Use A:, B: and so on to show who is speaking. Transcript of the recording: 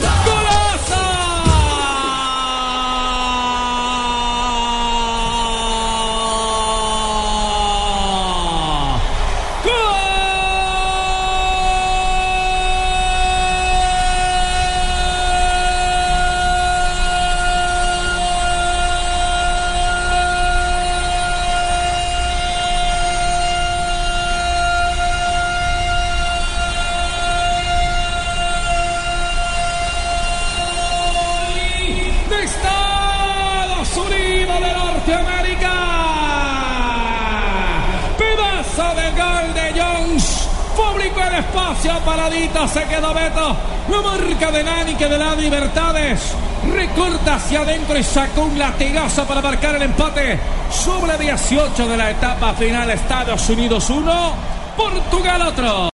A: De Estados Unidos de Norteamérica. Pedazo de gol de Jones. Publicó el espacio, paradito, se quedó Beto. La marca de Nani que de la Libertades. Recorta hacia adentro y sacó un latigazo para marcar el empate. Sobre 18 de la etapa final, Estados Unidos 1, Portugal otro.